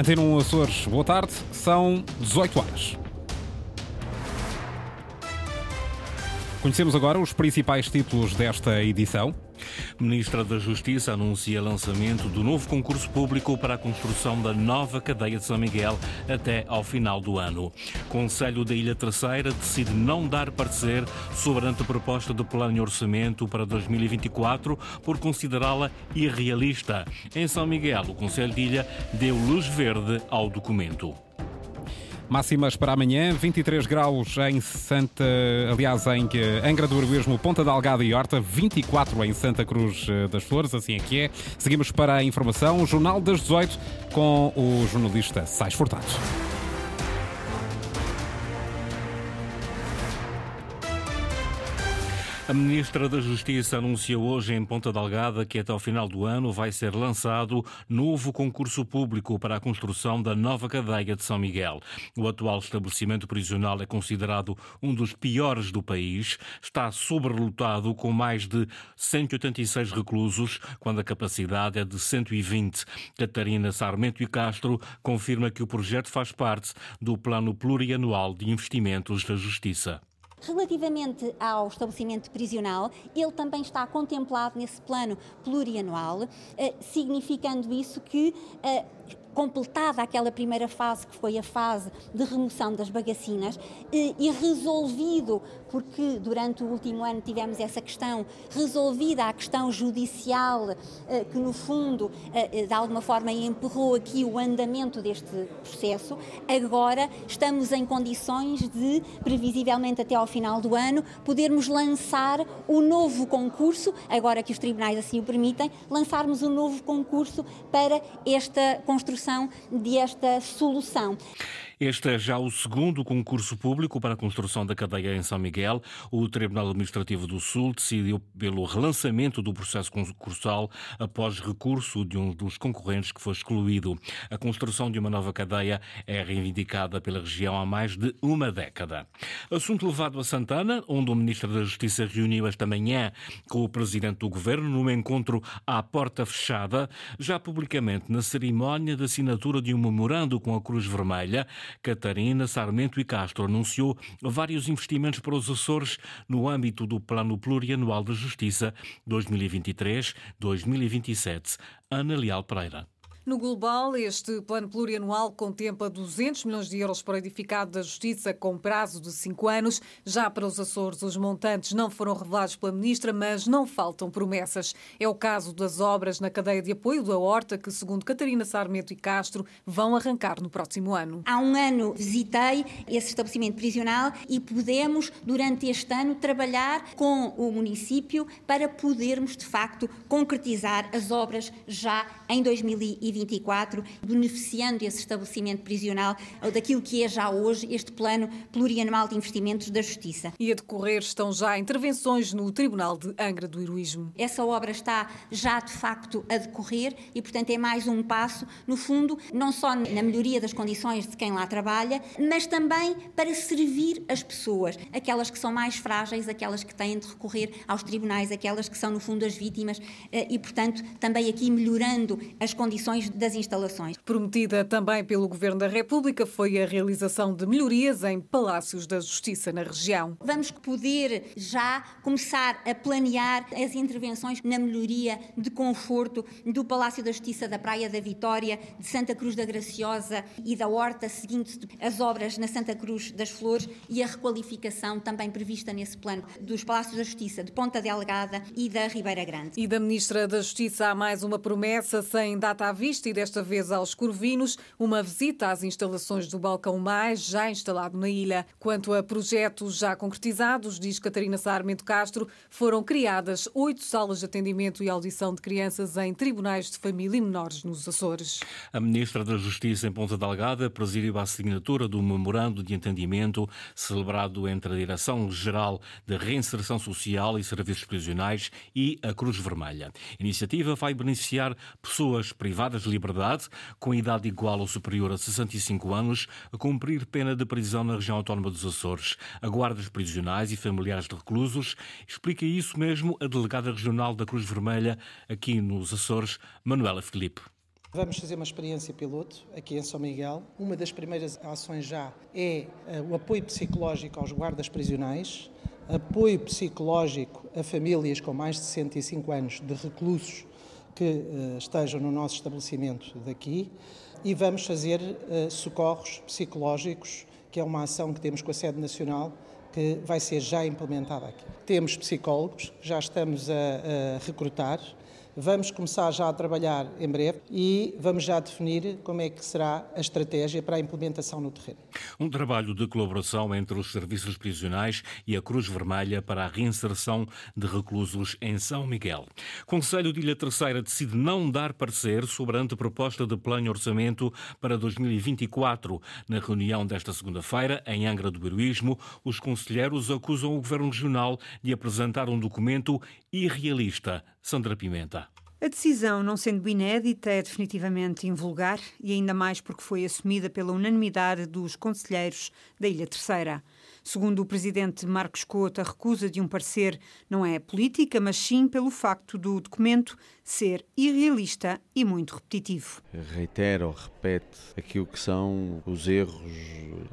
Antena 1 Açores, boa tarde, são 18 horas. Conhecemos agora os principais títulos desta edição. Ministra da Justiça anuncia lançamento do novo concurso público para a construção da nova cadeia de São Miguel até ao final do ano. Conselho da Ilha Terceira decide não dar parecer sobre a anteproposta do plano de orçamento para 2024 por considerá-la irrealista. Em São Miguel, o Conselho de Ilha deu luz verde ao documento. Máximas para amanhã, 23 graus em Santa, aliás, em Angra do Heroísmo, Ponta Delgada e Horta, 24 em Santa Cruz eh, das Flores, assim é que é. Seguimos para a informação, o Jornal das 18, com o jornalista Sais Furtado. A Ministra da Justiça anunciou hoje em Ponta Delgada que até ao final do ano vai ser lançado novo concurso público para a construção da nova cadeia de São Miguel. O atual estabelecimento prisional é considerado um dos piores do país, está sobrelotado com mais de 186 reclusos, quando a capacidade é de 120. Catarina Sarmento e Castro confirma que o projeto faz parte do Plano Plurianual de Investimentos da Justiça. Relativamente ao estabelecimento prisional, ele também está contemplado nesse plano plurianual, eh, significando isso que eh, completada aquela primeira fase, que foi a fase de remoção das bagacinas, e, e resolvido, porque durante o último ano tivemos essa questão, resolvida a questão judicial, eh, que no fundo, eh, eh, de alguma forma, empurrou aqui o andamento deste processo, agora estamos em condições de, previsivelmente até ao final do ano, podermos lançar o novo concurso, agora que os tribunais assim o permitem, lançarmos um novo concurso para esta construção desta solução. Este é já o segundo concurso público para a construção da cadeia em São Miguel. O Tribunal Administrativo do Sul decidiu pelo relançamento do processo concursal após recurso de um dos concorrentes que foi excluído. A construção de uma nova cadeia é reivindicada pela região há mais de uma década. Assunto levado a Santana, onde o Ministro da Justiça reuniu esta manhã com o Presidente do Governo num encontro à porta fechada, já publicamente na cerimónia de assinatura de um memorando com a Cruz Vermelha Catarina, Sarmento e Castro anunciou vários investimentos para os Açores no âmbito do Plano Plurianual da Justiça 2023-2027. Ana Leal Pereira. No global, este plano plurianual contempla 200 milhões de euros para o edificado da Justiça com prazo de cinco anos. Já para os Açores, os montantes não foram revelados pela Ministra, mas não faltam promessas. É o caso das obras na cadeia de apoio da Horta, que, segundo Catarina Sarmento e Castro, vão arrancar no próximo ano. Há um ano visitei esse estabelecimento prisional e podemos, durante este ano, trabalhar com o município para podermos, de facto, concretizar as obras já em 2020. 2024, beneficiando esse estabelecimento prisional daquilo que é já hoje este plano plurianual de investimentos da Justiça. E a decorrer estão já intervenções no Tribunal de Angra do Heroísmo. Essa obra está já de facto a decorrer e, portanto, é mais um passo, no fundo, não só na melhoria das condições de quem lá trabalha, mas também para servir as pessoas, aquelas que são mais frágeis, aquelas que têm de recorrer aos tribunais, aquelas que são, no fundo, as vítimas eh, e, portanto, também aqui melhorando as condições das instalações. Prometida também pelo Governo da República foi a realização de melhorias em palácios da Justiça na região. Vamos poder já começar a planear as intervenções na melhoria de conforto do Palácio da Justiça da Praia da Vitória, de Santa Cruz da Graciosa e da Horta, seguindo as obras na Santa Cruz das Flores e a requalificação também prevista nesse plano dos Palácios da Justiça de Ponta Delgada e da Ribeira Grande. E da Ministra da Justiça há mais uma promessa sem data à vista e desta vez aos Corvinos, uma visita às instalações do Balcão Mais, já instalado na ilha. Quanto a projetos já concretizados, diz Catarina Sarmento Castro, foram criadas oito salas de atendimento e audição de crianças em tribunais de família e menores nos Açores. A Ministra da Justiça em Ponta Delgada presidiu a assinatura do memorando de entendimento celebrado entre a Direção-Geral de Reinserção Social e Serviços Prisionais e a Cruz Vermelha. A iniciativa vai beneficiar pessoas privadas de liberdade, com idade igual ou superior a 65 anos, a cumprir pena de prisão na região autónoma dos Açores. A guardas prisionais e familiares de reclusos explica isso mesmo a delegada regional da Cruz Vermelha aqui nos Açores, Manuela Filipe. Vamos fazer uma experiência piloto aqui em São Miguel. Uma das primeiras ações já é eh, o apoio psicológico aos guardas prisionais, apoio psicológico a famílias com mais de 65 anos de reclusos que uh, estejam no nosso estabelecimento daqui e vamos fazer uh, socorros psicológicos, que é uma ação que temos com a sede nacional que vai ser já implementada aqui. Temos psicólogos, já estamos a, a recrutar, Vamos começar já a trabalhar em breve e vamos já definir como é que será a estratégia para a implementação no terreno. Um trabalho de colaboração entre os serviços prisionais e a Cruz Vermelha para a reinserção de reclusos em São Miguel. Conselho de Ilha Terceira decide não dar parecer sobre a anteproposta de plano orçamento para 2024. Na reunião desta segunda-feira, em Angra do Heroísmo, os conselheiros acusam o Governo Regional de apresentar um documento irrealista. Sandra Pimenta. A decisão, não sendo inédita, é definitivamente invulgar e ainda mais porque foi assumida pela unanimidade dos conselheiros da Ilha Terceira. Segundo o presidente Marcos Couto, a recusa de um parecer não é política, mas sim pelo facto do documento ser irrealista e muito repetitivo. Reitera ou repete aquilo que são os erros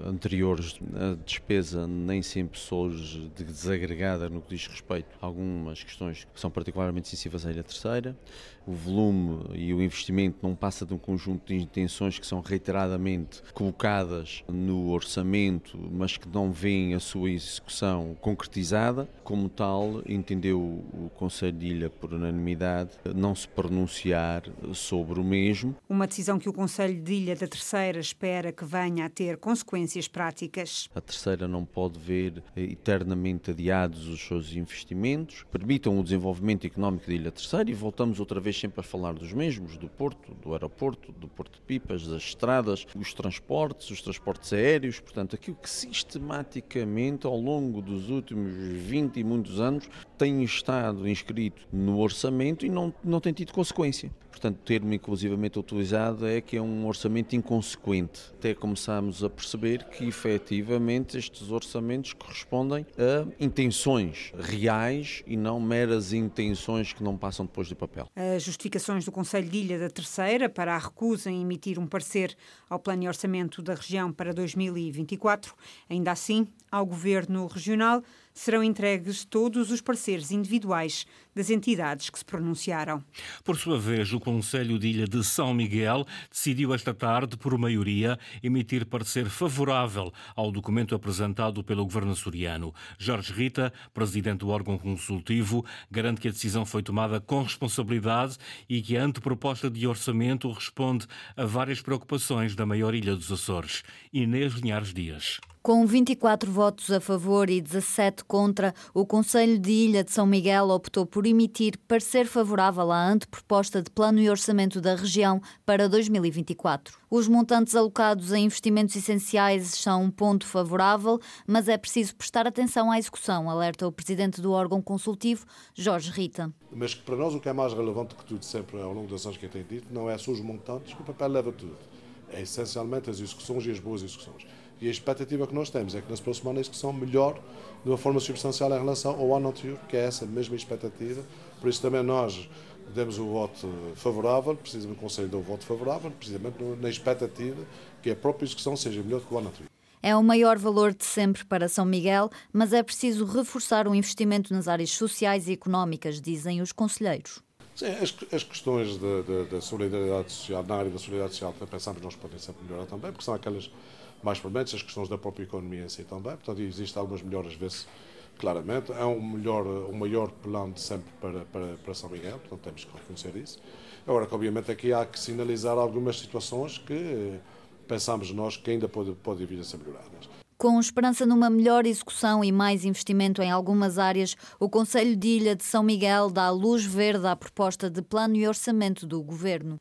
anteriores. A despesa nem sempre surge desagregada no que diz respeito a algumas questões que são particularmente sensíveis à Ilha Terceira. O volume e o investimento não passa de um conjunto de intenções que são reiteradamente colocadas no orçamento, mas que não vêem a sua execução concretizada. Como tal, entendeu o Conselho de Ilha, por unanimidade, não se pronunciar sobre o mesmo. Uma decisão que o Conselho de Ilha da Terceira espera que venha a ter consequências práticas. A Terceira não pode ver eternamente adiados os seus investimentos, permitam o desenvolvimento económico da Ilha Terceira e voltamos outra vez sempre a falar dos mesmos, do porto, do aeroporto, do porto de pipas, das estradas, os transportes, os transportes aéreos, portanto, aquilo que sistematicamente ao longo dos últimos 20 e muitos anos tem estado inscrito no orçamento e não, não tem tido consequência. Portanto, o termo inclusivamente utilizado é que é um orçamento inconsequente. Até começamos a perceber que efetivamente estes orçamentos correspondem a intenções reais e não meras intenções que não passam depois do papel. As justificações do Conselho de Ilha da Terceira para a recusa em emitir um parecer ao plano de orçamento da região para 2024, ainda assim, ao Governo Regional serão entregues todos os pareceres individuais das entidades que se pronunciaram. Por sua vez, o Conselho de Ilha de São Miguel decidiu esta tarde, por maioria, emitir parecer favorável ao documento apresentado pelo governo açoriano. Jorge Rita, presidente do órgão consultivo, garante que a decisão foi tomada com responsabilidade e que a anteproposta de orçamento responde a várias preocupações da maior ilha dos Açores. Inês Linhares Dias. Com 24 votos a favor e 17 contra, o Conselho de Ilha de São Miguel optou por emitir parecer favorável à anteproposta de plano e orçamento da região para 2024. Os montantes alocados a investimentos essenciais são um ponto favorável, mas é preciso prestar atenção à execução, alerta o presidente do órgão consultivo, Jorge Rita. Mas que para nós o que é mais relevante que tudo, sempre ao longo das anos que eu tenho dito, não é só os montantes, que o papel leva tudo. É essencialmente as execuções e as boas execuções. E a expectativa que nós temos é que nas próximas a execução melhore de uma forma substancial em relação ao ano anterior, que é essa mesma expectativa. Por isso também nós demos o voto favorável, precisamente o Conselho deu o voto favorável, precisamente na expectativa que a própria execução seja melhor do que o ano anterior. É o maior valor de sempre para São Miguel, mas é preciso reforçar o investimento nas áreas sociais e económicas, dizem os conselheiros. Sim, as, as questões da solidariedade social, na área da solidariedade social, pensamos nós podem sempre melhorar também, porque são aquelas mais prementes, as questões da própria economia em si também. Portanto, existem algumas melhoras, vê-se claramente. É um, melhor, um maior plano de sempre para, para, para São Miguel, portanto, temos que reconhecer isso. Agora, que obviamente aqui há que sinalizar algumas situações que pensamos nós que ainda podem pode vir a ser melhoradas. Com esperança numa melhor execução e mais investimento em algumas áreas, o Conselho de Ilha de São Miguel dá luz verde à proposta de plano e orçamento do Governo.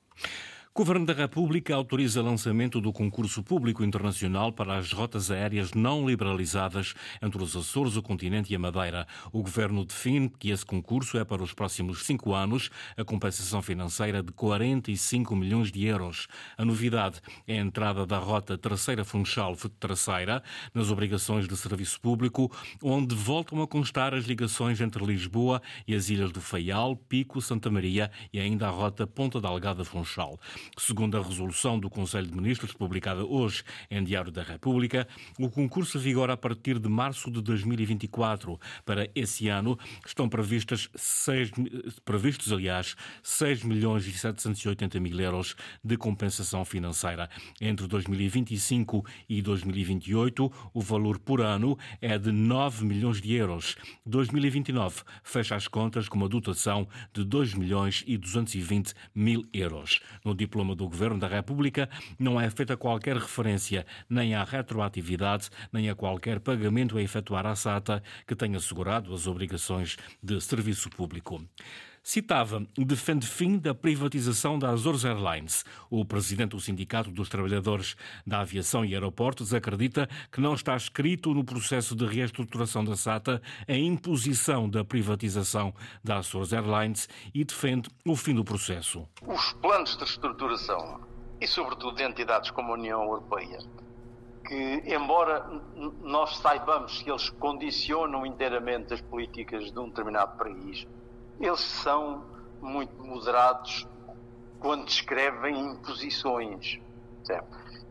Governo da República autoriza lançamento do concurso público internacional para as rotas aéreas não liberalizadas entre os Açores, o continente e a Madeira. O Governo define que esse concurso é para os próximos cinco anos, a compensação financeira de 45 milhões de euros. A novidade é a entrada da rota Terceira Funchal-Terceira nas obrigações de serviço público, onde voltam a constar as ligações entre Lisboa e as ilhas do Faial, Pico, Santa Maria e ainda a rota Ponta da Algada-Funchal. Segundo a resolução do Conselho de Ministros, publicada hoje em Diário da República, o concurso vigora a partir de março de 2024. Para esse ano estão previstas seis, previstos, aliás, 6 milhões e 780 mil euros de compensação financeira. Entre 2025 e 2028, o valor por ano é de 9 milhões de euros. 2029 fecha as contas com uma dotação de 2 milhões e 220 mil euros. No diploma do Governo da República não é feita qualquer referência nem à retroatividade, nem a qualquer pagamento a efetuar à SATA que tenha assegurado as obrigações de serviço público citava defende fim da privatização da Azores Airlines. O presidente do Sindicato dos Trabalhadores da Aviação e Aeroportos acredita que não está escrito no processo de reestruturação da SATA a imposição da privatização da Azores Airlines e defende o fim do processo. Os planos de reestruturação e, sobretudo, de entidades como a União Europeia, que, embora nós saibamos que eles condicionam inteiramente as políticas de um determinado país, eles são muito moderados quando descrevem imposições.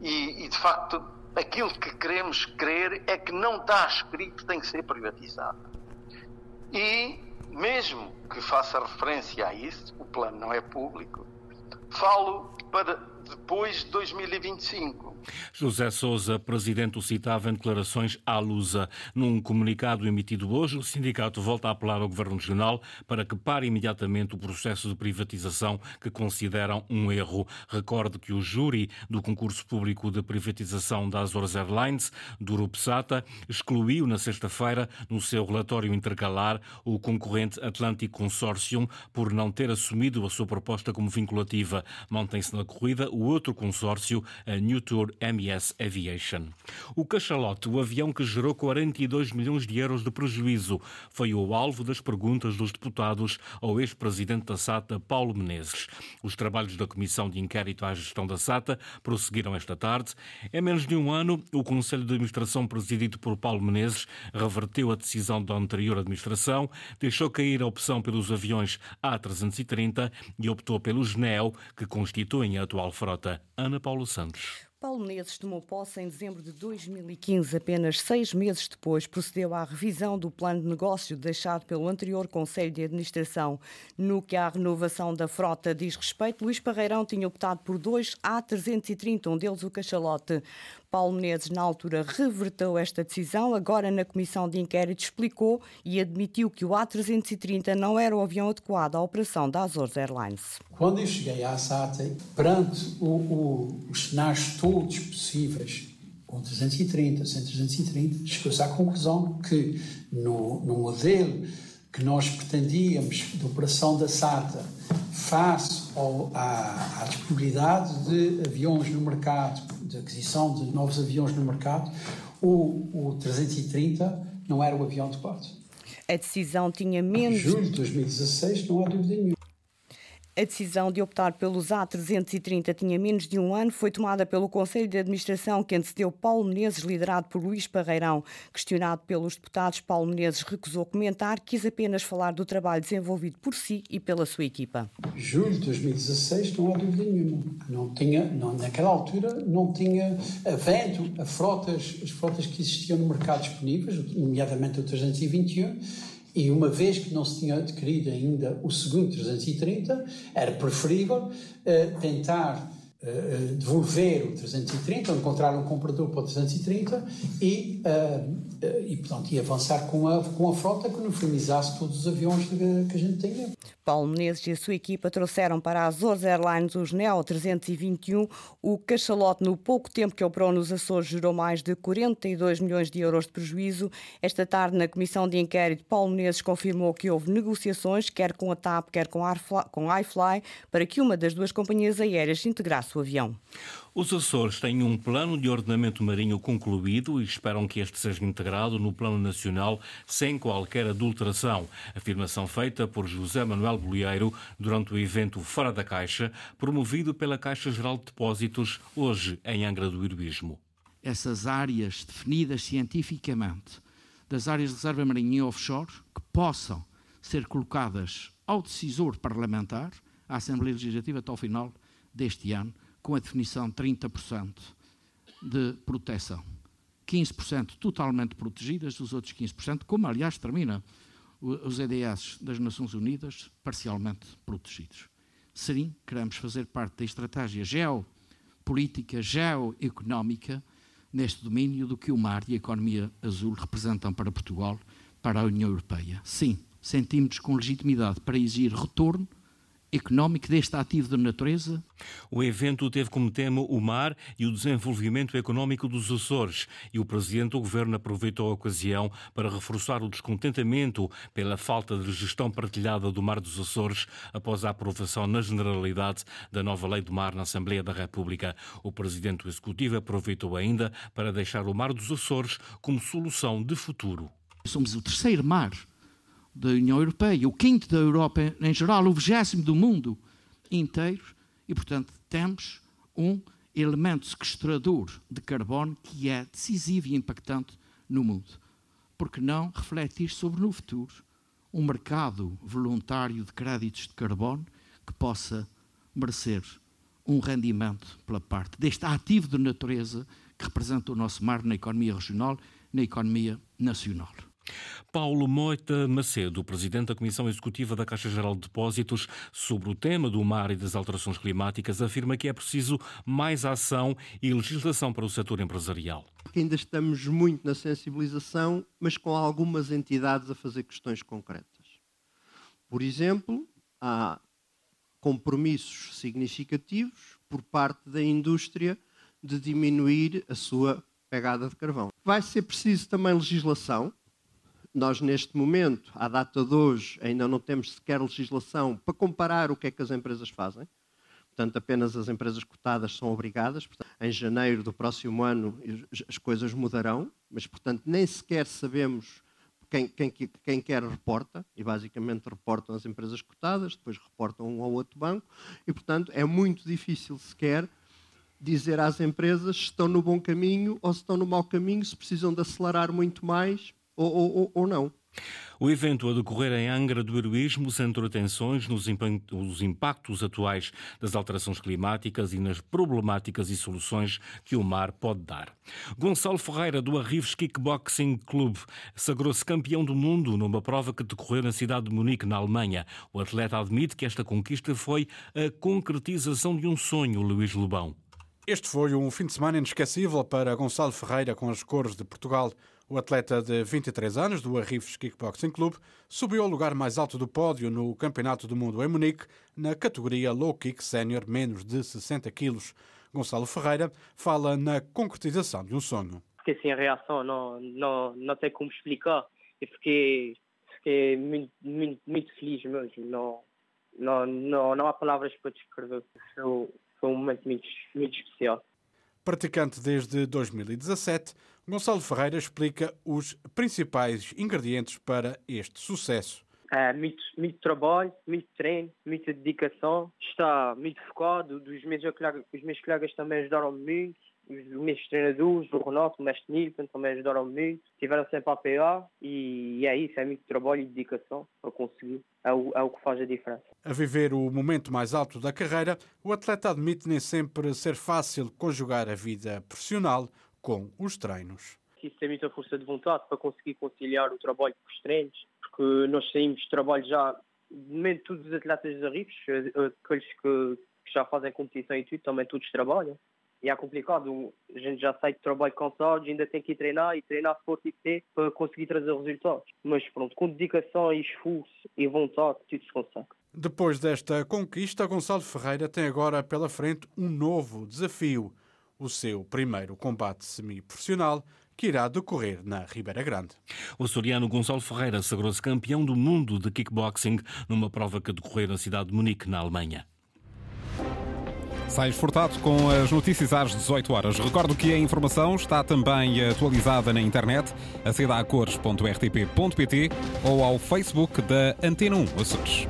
E, e, de facto, aquilo que queremos crer é que não está escrito tem que ser privatizado. E, mesmo que faça referência a isso, o plano não é público, falo para depois de 2025. José Souza, presidente, o citava em declarações à Lusa. Num comunicado emitido hoje, o sindicato volta a apelar ao Governo Regional para que pare imediatamente o processo de privatização que consideram um erro. Recorde que o júri do concurso público de privatização da Azores Airlines, do Rupsata, excluiu na sexta-feira, no seu relatório intercalar, o concorrente Atlantic Consortium por não ter assumido a sua proposta como vinculativa. Mantém-se na corrida o outro consórcio, a New Tour MS Aviation. O cachalote, o avião que gerou 42 milhões de euros de prejuízo, foi o alvo das perguntas dos deputados ao ex-presidente da SATA, Paulo Menezes. Os trabalhos da Comissão de Inquérito à Gestão da SATA prosseguiram esta tarde. Em menos de um ano, o Conselho de Administração, presidido por Paulo Menezes, reverteu a decisão da anterior administração, deixou cair a opção pelos aviões A330 e optou pelos NEO, que constituem a atual frota. Ana Paulo Santos. Paulo Menezes tomou posse em dezembro de 2015. Apenas seis meses depois, procedeu à revisão do plano de negócio deixado pelo anterior Conselho de Administração. No que à renovação da frota diz respeito, Luís Parreirão tinha optado por dois A330, um deles o Cachalote. Paulo Menezes, na altura, reverteu esta decisão. Agora, na comissão de inquérito, explicou e admitiu que o A330 não era o avião adequado à operação da Azores Airlines. Quando eu cheguei à SATA, perante o, o, os cenários todos possíveis, com 330, 130, chegou-se à conclusão que no, no modelo que nós pretendíamos de operação da SATA, face ao, à, à disponibilidade de aviões no mercado, de aquisição de novos aviões no mercado, o, o 330 não era o avião adequado. A decisão tinha menos. Em julho de 2016, não há dúvida nenhuma. A decisão de optar pelos A330 tinha menos de um ano. Foi tomada pelo Conselho de Administração que antecedeu Paulo Menezes, liderado por Luís Parreirão. Questionado pelos deputados, Paulo Menezes recusou comentar, quis apenas falar do trabalho desenvolvido por si e pela sua equipa. Julho de 2016, não há dúvida nenhuma. Não tinha, não, naquela altura, não tinha, havendo a frotas, as frotas que existiam no mercado disponíveis, nomeadamente o 321, e uma vez que não se tinha adquirido ainda o segundo 330, era preferível uh, tentar uh, devolver o 330, ou encontrar um comprador para o 330 e, uh, e, portanto, e avançar com a, com a frota que uniformizasse todos os aviões que, que a gente tinha. Paulo Menezes e a sua equipa trouxeram para a Azores Airlines os Neo 321. O cachalote, no pouco tempo que operou nos Açores, gerou mais de 42 milhões de euros de prejuízo. Esta tarde, na comissão de inquérito, Paulo Menezes confirmou que houve negociações, quer com a TAP, quer com a iFly, para que uma das duas companhias aéreas integrasse o avião. Os Açores têm um plano de ordenamento marinho concluído e esperam que este seja integrado no Plano Nacional sem qualquer adulteração. Afirmação feita por José Manuel Bolieiro durante o evento Fora da Caixa, promovido pela Caixa Geral de Depósitos, hoje em Angra do Heroísmo. Essas áreas definidas cientificamente das áreas de reserva marinha e offshore que possam ser colocadas ao decisor parlamentar, à Assembleia Legislativa até ao final deste ano, com a definição de 30% de proteção. 15% totalmente protegidas, os outros 15%, como aliás termina os EDS das Nações Unidas, parcialmente protegidos. Sim, queremos fazer parte da estratégia geopolítica, geoeconómica, neste domínio do que o mar e a economia azul representam para Portugal, para a União Europeia. Sim, sentimos com legitimidade para exigir retorno económico deste ativo da natureza? O evento teve como tema o mar e o desenvolvimento económico dos Açores e o Presidente do Governo aproveitou a ocasião para reforçar o descontentamento pela falta de gestão partilhada do Mar dos Açores após a aprovação na generalidade da nova Lei do Mar na Assembleia da República. O Presidente do Executivo aproveitou ainda para deixar o Mar dos Açores como solução de futuro. Somos o terceiro mar da União Europeia, o quinto da Europa em geral, o vigésimo do mundo inteiro, e, portanto, temos um elemento sequestrador de carbono que é decisivo e impactante no mundo. Porque não refletir sobre no futuro um mercado voluntário de créditos de carbono que possa merecer um rendimento pela parte deste ativo de natureza que representa o nosso mar na economia regional, na economia nacional. Paulo Moita Macedo, presidente da Comissão Executiva da Caixa Geral de Depósitos, sobre o tema do mar e das alterações climáticas, afirma que é preciso mais ação e legislação para o setor empresarial. Ainda estamos muito na sensibilização, mas com algumas entidades a fazer questões concretas. Por exemplo, há compromissos significativos por parte da indústria de diminuir a sua pegada de carvão. Vai ser preciso também legislação, nós, neste momento, à data de hoje, ainda não temos sequer legislação para comparar o que é que as empresas fazem. Portanto, apenas as empresas cotadas são obrigadas. Portanto, em janeiro do próximo ano as coisas mudarão, mas, portanto, nem sequer sabemos quem, quem, quem quer reporta, e basicamente reportam as empresas cotadas, depois reportam um ou outro banco, e, portanto, é muito difícil sequer dizer às empresas se estão no bom caminho ou se estão no mau caminho, se precisam de acelerar muito mais ou, ou, ou não. O evento a decorrer em Angra do Heroísmo centrou atenções nos impactos atuais das alterações climáticas e nas problemáticas e soluções que o mar pode dar. Gonçalo Ferreira, do Arrives Kickboxing Club, sagrou-se campeão do mundo numa prova que decorreu na cidade de Munique, na Alemanha. O atleta admite que esta conquista foi a concretização de um sonho, Luís Lobão. Este foi um fim de semana inesquecível para Gonçalo Ferreira com as cores de Portugal. O atleta de 23 anos do Arrifes Kickboxing Club subiu ao lugar mais alto do pódio no Campeonato do Mundo em Munique, na categoria Low Kick Sénior, menos de 60 quilos. Gonçalo Ferreira fala na concretização de um sonho. Fiquei sem reação, não, não, não sei como explicar. E fiquei, fiquei muito, muito, muito feliz mesmo. Não, não, não, não há palavras para descrever. Foi, foi um momento muito, muito especial. Praticante desde 2017, Gonçalo Ferreira explica os principais ingredientes para este sucesso. É, muito, muito trabalho, muito treino, muita dedicação. Está muito focado. Os meus, os meus colegas também ajudaram muito os meus treinadores, o Renato, o mestre Nilton, também ajudaram muito, estiveram sempre a apoiar e é isso, é muito trabalho e dedicação para conseguir, é o, é o que faz a diferença. A viver o momento mais alto da carreira, o atleta admite nem sempre ser fácil conjugar a vida profissional com os treinos. Preciso ter muita força de vontade para conseguir conciliar o trabalho com os treinos, porque nós saímos de trabalho já, momento todos os atletas de Arribos, aqueles que, que já fazem competição e tudo, também todos trabalham e é complicado. A gente já sai de trabalho cansado, ainda tem que ir treinar e treinar se for tipo ter para conseguir trazer resultados. Mas pronto, com dedicação e esforço e vontade, tudo se consegue. Depois desta conquista, Gonçalo Ferreira tem agora pela frente um novo desafio. O seu primeiro combate semi-profissional que irá decorrer na Ribeira Grande. O soriano Gonçalo Ferreira sagrou-se campeão do mundo de kickboxing numa prova que decorreu na cidade de Munique, na Alemanha. Sais Furtado com as notícias às 18 horas. Recordo que a informação está também atualizada na internet, aceda a cores.rtp.pt ou ao Facebook da Antena 1 Açores.